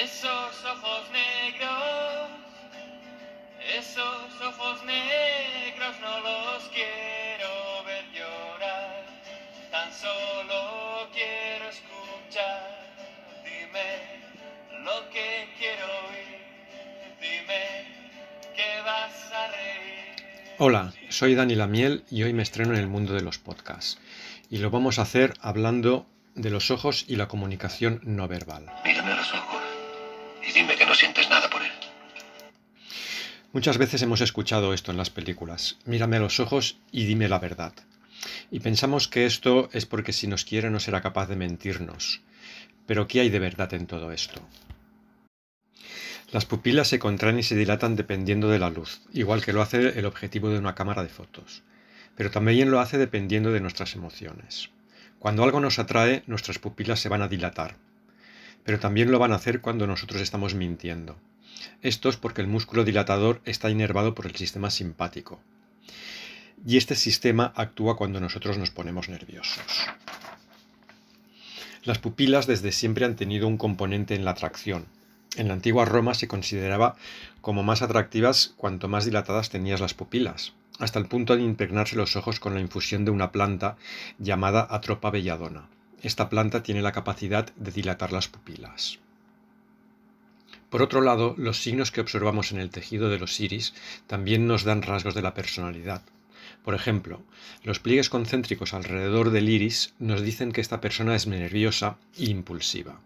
Esos ojos negros, esos ojos negros no los quiero ver llorar, tan solo quiero escuchar. Dime lo que quiero oír, dime que vas a reír. Hola, soy Dani Lamiel y hoy me estreno en el mundo de los podcasts. Y lo vamos a hacer hablando de los ojos y la comunicación no verbal. Mírame a los ojos dime que no sientes nada por él. Muchas veces hemos escuchado esto en las películas. Mírame a los ojos y dime la verdad. Y pensamos que esto es porque si nos quiere no será capaz de mentirnos. Pero ¿qué hay de verdad en todo esto? Las pupilas se contraen y se dilatan dependiendo de la luz, igual que lo hace el objetivo de una cámara de fotos. Pero también lo hace dependiendo de nuestras emociones. Cuando algo nos atrae, nuestras pupilas se van a dilatar, pero también lo van a hacer cuando nosotros estamos mintiendo. Esto es porque el músculo dilatador está inervado por el sistema simpático. Y este sistema actúa cuando nosotros nos ponemos nerviosos. Las pupilas desde siempre han tenido un componente en la atracción. En la antigua Roma se consideraba como más atractivas cuanto más dilatadas tenías las pupilas, hasta el punto de impregnarse los ojos con la infusión de una planta llamada atropa belladona. Esta planta tiene la capacidad de dilatar las pupilas. Por otro lado, los signos que observamos en el tejido de los iris también nos dan rasgos de la personalidad. Por ejemplo, los pliegues concéntricos alrededor del iris nos dicen que esta persona es nerviosa e impulsiva.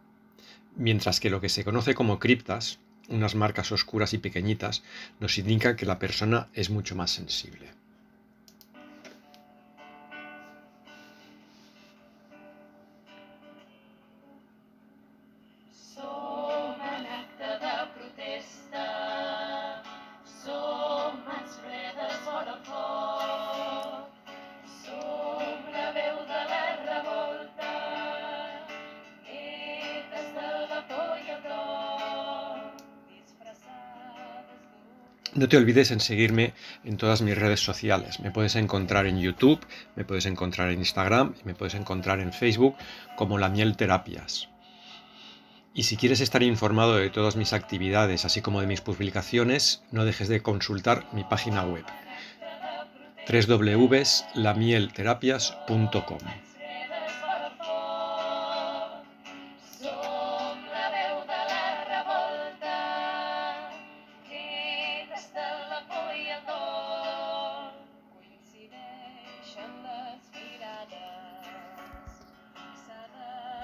Mientras que lo que se conoce como criptas, unas marcas oscuras y pequeñitas, nos indican que la persona es mucho más sensible. No te olvides en seguirme en todas mis redes sociales. Me puedes encontrar en YouTube, me puedes encontrar en Instagram y me puedes encontrar en Facebook como La Miel Terapias. Y si quieres estar informado de todas mis actividades, así como de mis publicaciones, no dejes de consultar mi página web www.lamielterapias.com.